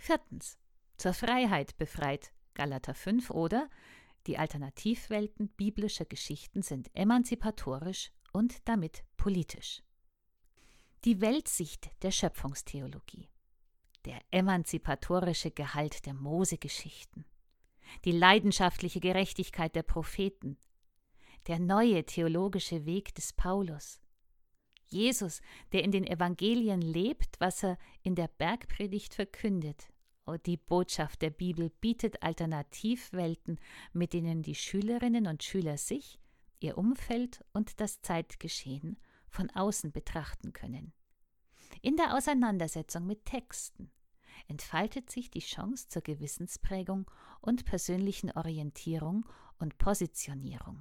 Viertens. Zur Freiheit befreit Galater 5 oder die Alternativwelten biblischer Geschichten sind emanzipatorisch und damit politisch. Die Weltsicht der Schöpfungstheologie. Der emanzipatorische Gehalt der Mose-Geschichten. Die leidenschaftliche Gerechtigkeit der Propheten. Der neue theologische Weg des Paulus. Jesus, der in den Evangelien lebt, was er in der Bergpredigt verkündet Oh, die Botschaft der Bibel bietet Alternativwelten, mit denen die Schülerinnen und Schüler sich, ihr Umfeld und das Zeitgeschehen von außen betrachten können. In der Auseinandersetzung mit Texten entfaltet sich die Chance zur Gewissensprägung und persönlichen Orientierung und Positionierung.